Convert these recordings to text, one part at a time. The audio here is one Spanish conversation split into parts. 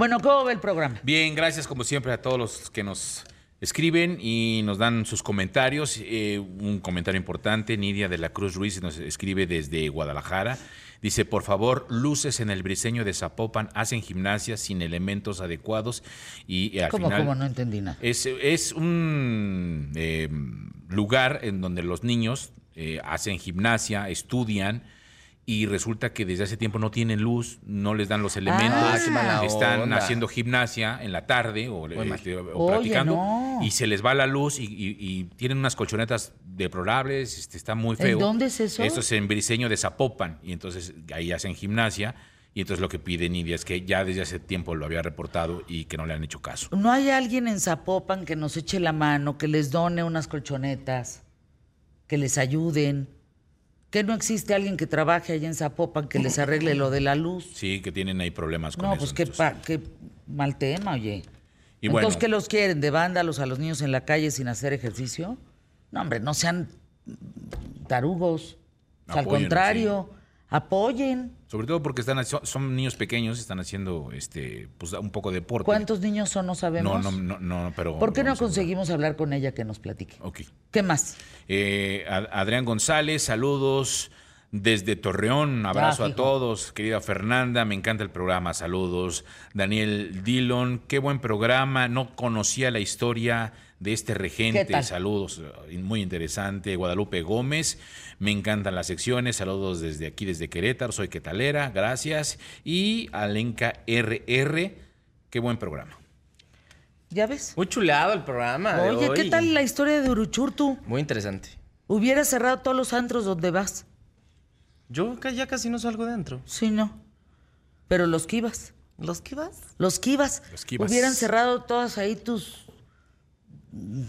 Bueno, ¿cómo va el programa? Bien, gracias como siempre a todos los que nos escriben y nos dan sus comentarios. Eh, un comentario importante, Nidia de la Cruz Ruiz nos escribe desde Guadalajara. Dice, por favor, luces en el briseño de Zapopan hacen gimnasia sin elementos adecuados y eh, al ¿Cómo, final... cómo? No entendí nada. Es, es un eh, lugar en donde los niños eh, hacen gimnasia, estudian y resulta que desde hace tiempo no tienen luz, no les dan los elementos, Ah, qué mala están haciendo gimnasia en la tarde o, este, o Oye, practicando no. y se les va la luz y, y- y tienen unas colchonetas deplorables, este, está muy feo. dónde es eso? Esto es en Briseño de Zapopan y entonces ahí hacen gimnasia y entonces lo que pide Nidia es que ya desde hace tiempo lo había reportado y que no le han hecho caso. ¿No hay alguien en Zapopan que nos eche la mano, que les done unas colchonetas, que les ayuden? ¿Que no existe alguien que trabaje allá en Zapopan que les arregle lo de la luz? Sí, que tienen ahí problemas con No, eso. pues qué, pa- qué mal tema, oye. Y Entonces, bueno. ¿qué los quieren? ¿De vándalos a los niños en la calle sin hacer ejercicio? No, hombre, no sean tarugos. O sea, al contrario, apoyen. Sobre todo porque están son, niños pequeños, están haciendo este pues un poco de deporte. ¿Cuántos niños son? No sabemos. No, no, no, no, pero ¿Por qué no conseguimos hablar con ella que nos platique? Ok. ¿Qué más? Eh, Ad- Adrián González, saludos desde Torreón. Abrazo Ah, a fijo. todos. Querida Fernanda, me encanta el programa. Saludos. Daniel Dillon, qué buen programa. No conocía la historia de este ¿Qué regente. Saludos, eh, muy interesante. Guadalupe Gómez, me encantan las secciones. Saludos desde aquí, desde Querétaro. Soy Quetalera, gracias. Y Alenka RR, qué buen programa. ¿Ya ves? Muy chulado el programa. de Oye, ¿qué tal la historia de Uruchurtu? Muy interesante. Hubiera cerrado todos los antros donde vas. Yo ya casi no salgo dentro. Sí, no. Pero los ibas. ¿Los que vas? Los ibas. Los ibas. Hubieran cerrado todas ahí tus mm,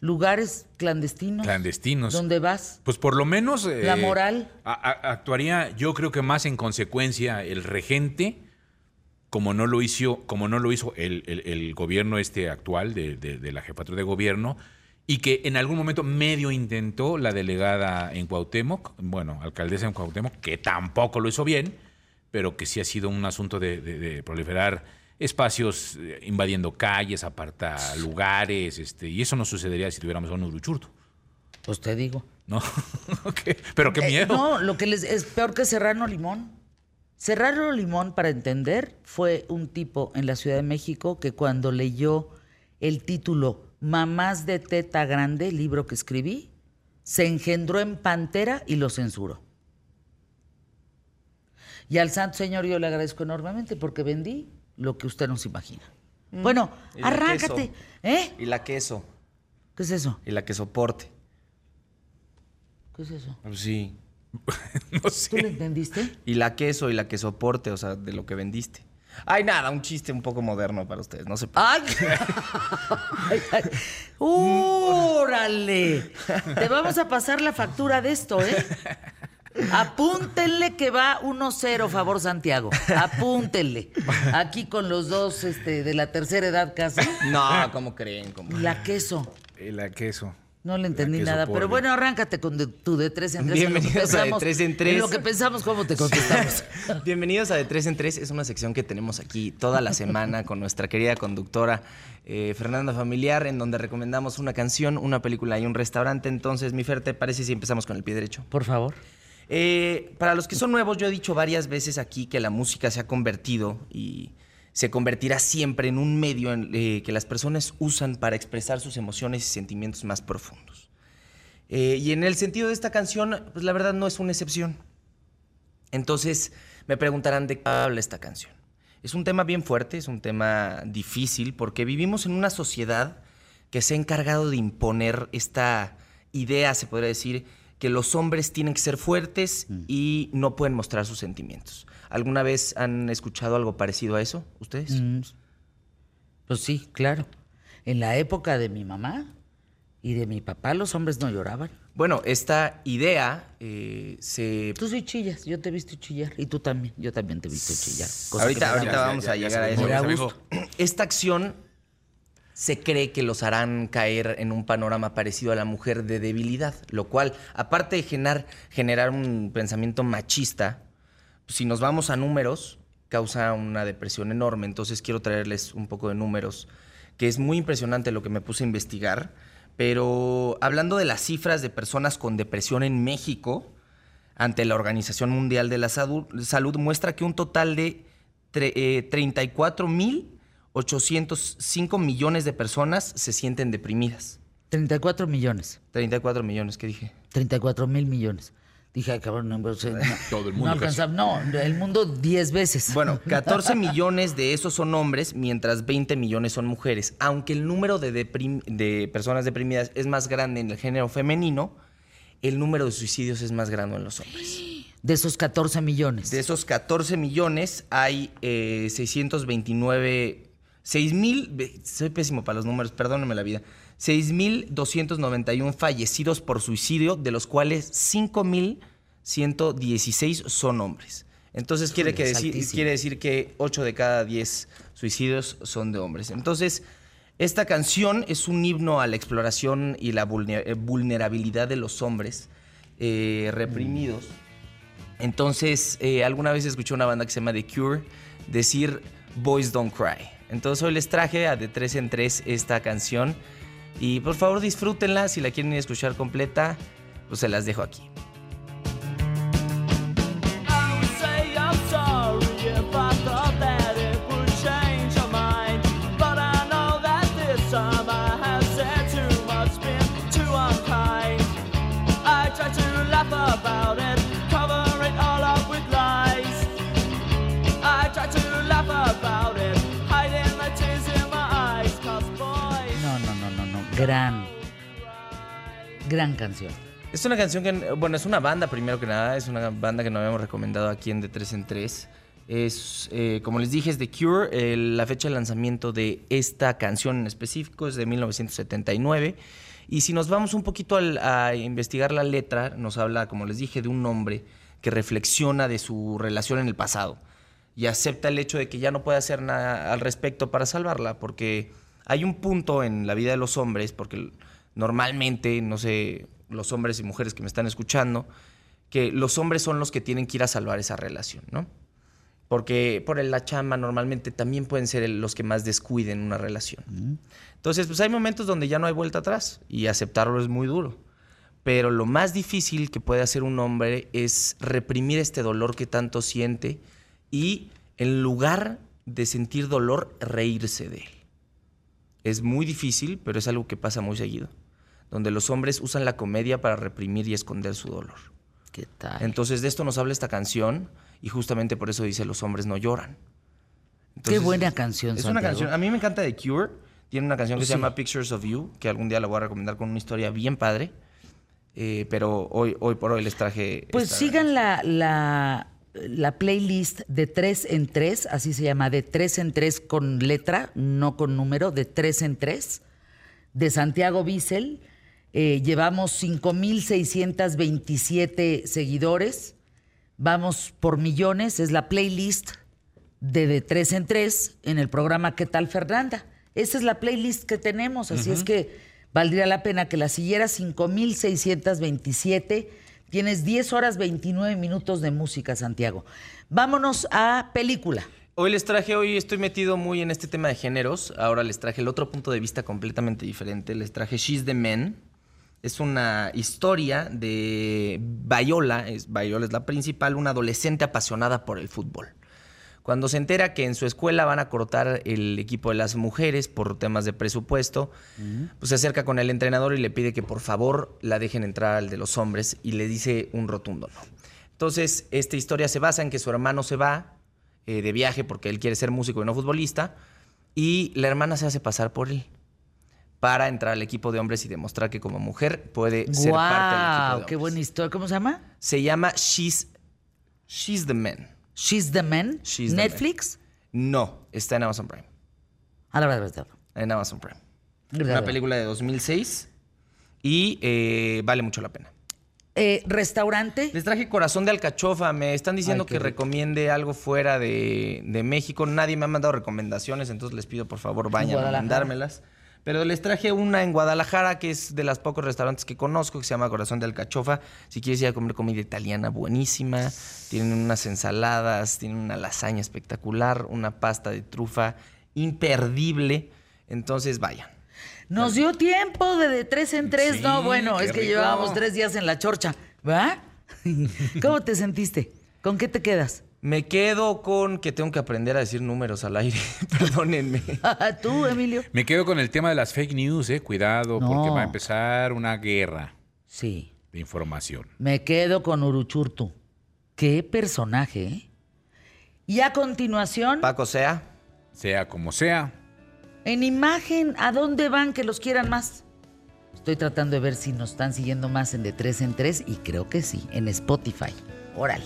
lugares clandestinos. Clandestinos. Donde vas. Pues por lo menos... eh, La moral. a- a- actuaría yo creo que más en consecuencia el regente, como no lo hizo, como no lo hizo el, el- el gobierno este actual de, de- de la jefatura de gobierno, y que en algún momento medio intentó la delegada en Cuauhtémoc, bueno, alcaldesa en Cuauhtémoc, que tampoco lo hizo bien, pero que sí ha sido un asunto de, de- de proliferar espacios eh, invadiendo calles, aparta lugares, este, y eso no sucedería si tuviéramos a un Uruchurtu. Pues te digo. ¿No? Pero qué Eh, miedo. no, lo que les es peor que Serrano Limón. Serrano Limón, para entender, fue un tipo en la Ciudad de México que cuando leyó el título Mamás de Teta Grande, libro que escribí, se engendró en Pantera y lo censuró. Y al Santo Señor yo le agradezco enormemente porque vendí lo que usted no se imagina. Bueno, Y la arráncate. ¿Eh? Y la queso. ¿Qué es eso? Y la que soporte. ¿Qué es eso? Pues sí. No ¿Tú sé. lo entendiste? Y la queso y la que soporte, o sea, de lo que vendiste. Ay, nada, un chiste un poco moderno para ustedes, no se ¡Ay! Ay, ay. ¡Órale! Te vamos a pasar la factura de esto, ¿eh? Apúntenle que va 1-0, favor Santiago. Apúntenle. Aquí con los dos este, de la tercera edad casi. No, ¿cómo creen? compa? La queso. El a queso. No le entendí nada. Pero bueno, arráncate con de- tu de tres en tres. Bienvenidos a De Tres en Tres. En lo que pensamos, ¿cómo te contestamos? Bienvenidos a De Tres en Tres. Es una sección que tenemos aquí toda la semana con nuestra querida conductora eh, Fernanda Familiar, en donde recomendamos una canción, una película y un restaurante. Entonces, mi Fer, ¿te parece si empezamos con el pie derecho? Por favor. Eh, para los que son nuevos, yo he dicho varias veces aquí que la música se ha convertido y se convertirá siempre en un medio eh, que las personas usan para expresar sus emociones y sentimientos más profundos. Eh, y en el sentido de esta canción, pues la verdad no es una excepción. Entonces me preguntarán de qué habla esta canción. Es un tema bien fuerte, es un tema difícil, porque vivimos en una sociedad que se ha encargado de imponer esta idea, se podría decir, que los hombres tienen que ser fuertes y no pueden mostrar sus sentimientos. ¿Alguna vez han escuchado algo parecido a eso, ustedes? Mm, Pues sí, claro. En la época de mi mamá y de mi papá, los hombres no lloraban. Bueno, esta idea eh, se Tú sí chillas, yo te he visto chillar. Y tú también, yo también te he visto chillar. Ahorita, ahorita vamos ya- a ya llegar a eso. Esta acción se cree que los harán caer en un panorama parecido a la mujer de debilidad, lo cual, aparte de generar, un pensamiento machista, pues, si nos vamos a números, causa una depresión enorme. Entonces quiero traerles un poco de números, que es muy impresionante lo que me puse a investigar, pero hablando de las cifras de personas con depresión en México, ante la Organización Mundial de la Salud, muestra que un total de 34 eh, mil 805 millones de personas se sienten deprimidas. 34 millones. 34 millones, ¿qué dije? 34 mil millones. Dije, cabrón, no, pues, eh, no, Todo el mundo. No, alcanzaba, no, el mundo 10 veces. Bueno, 14 millones de esos son hombres, mientras 20 millones son mujeres. Aunque el número de, de personas deprimidas es más grande en el género femenino, el número de suicidios es más grande en los hombres. De esos 14 millones. De esos 14 millones hay eh, 629 6 mil, soy pésimo para los números, perdónenme la vida, 6.291 fallecidos por suicidio, de los cuales 5.116 son hombres. Entonces quiere, que decir, quiere decir que 8 de cada 10 suicidios son de hombres. Entonces, esta canción es un himno a la exploración y la eh, vulnerabilidad de los hombres eh, reprimidos. Entonces, eh, alguna vez escuché una banda que se llama The Cure decir Boys Don't Cry. Entonces hoy les traje a de tres en tres esta canción y por favor disfrútenla, si la quieren escuchar completa, pues se las dejo aquí. Gran, gran canción. Es una canción que, bueno, es una banda primero que nada, es una banda que nos habíamos recomendado aquí en De 3 en 3. Es, eh, como les dije, es The Cure. la fecha de lanzamiento de esta canción en específico es de 1979. Y si nos vamos un poquito a investigar la letra, nos habla, como les dije, de un hombre que reflexiona de su relación en el pasado y acepta el hecho de que ya no puede hacer nada al respecto para salvarla, porque hay un punto en la vida de los hombres, porque normalmente, no sé, los hombres y mujeres que me están escuchando, que los hombres son los que tienen que ir a salvar esa relación, ¿no? Porque por la chamba normalmente también pueden ser los que más descuiden una relación. Entonces, pues hay momentos donde ya no hay vuelta atrás y aceptarlo es muy duro. Pero lo más difícil que puede hacer un hombre es reprimir este dolor que tanto siente y en lugar de sentir dolor, reírse de él. Es muy difícil, pero es algo que pasa muy seguido, donde los hombres usan la comedia para reprimir y esconder su dolor. ¿Qué tal? Entonces de esto nos habla esta canción y justamente por eso dice los hombres no lloran. Qué buena canción. Es una canción. A mí me encanta The Cure. Tiene una canción que se llama Pictures of You, que algún día la voy a recomendar con una historia bien padre. Eh, pero hoy, hoy por hoy les traje. Pues sigan la, la la playlist de tres en tres, así se llama, de tres en tres con letra, no con número, de tres en tres, de Santiago Bissell. Eh, llevamos 5.627 seguidores, vamos por millones, es la playlist de de tres en tres en el programa ¿Qué tal Fernanda? Esa es la playlist que tenemos, así es que valdría la pena que la siguiera 5.627 Tienes 10 horas 29 minutos de música, Santiago. Vámonos a película. Hoy les traje, hoy estoy metido muy en este tema de géneros. Ahora les traje el otro punto de vista completamente diferente. Les traje She's the Man. Es una historia de Viola, es, Viola es la principal, una adolescente apasionada por el fútbol. Cuando se entera que en su escuela van a cortar el equipo de las mujeres por temas de presupuesto, pues se acerca con el entrenador y le pide que por favor la dejen entrar al de los hombres y le dice un rotundo no. Entonces, esta historia se basa en que su hermano se va eh, de viaje porque él quiere ser músico y no futbolista y la hermana se hace pasar por él para entrar al equipo de hombres y demostrar que como mujer puede ser parte del equipo de ¡Qué buena historia! ¿Cómo se llama? Se llama She's, She's the Man. She's the Man. Netflix. No, está en Amazon Prime. A la verdad. En Amazon Prime. Una película de 2006 y eh, vale mucho la pena. Eh, ¿Restaurante? Les traje corazón de alcachofa. Me están diciendo que recomiende algo fuera de, México. Nadie me ha mandado recomendaciones, entonces les pido por favor vayan a mandármelas. Pero les traje una en Guadalajara, que es de los pocos restaurantes que conozco, que se llama Corazón de Alcachofa. Si quieres ir a comer comida italiana buenísima, tienen unas ensaladas, tienen una lasaña espectacular, una pasta de trufa imperdible. Entonces, vayan. Nos dio tiempo de, de tres en tres. Sí, no, bueno, es que rico. llevábamos tres días en la chorcha, ¿va? ¿Cómo te sentiste? ¿Con qué te quedas? Me quedo con que tengo que aprender a decir números al aire. Perdónenme. ¿Tú, Emilio? Me quedo con el tema de las fake news, eh. Cuidado, No. porque va a empezar una guerra Sí. de información. Me quedo con Uruchurtu. Qué personaje, ¿eh? Y a continuación, Paco Sea. Sea como sea. en imagen, ¿a dónde van que los quieran más? Estoy tratando de ver si nos están siguiendo más en de tres en tres y creo que sí, en Spotify. Órale.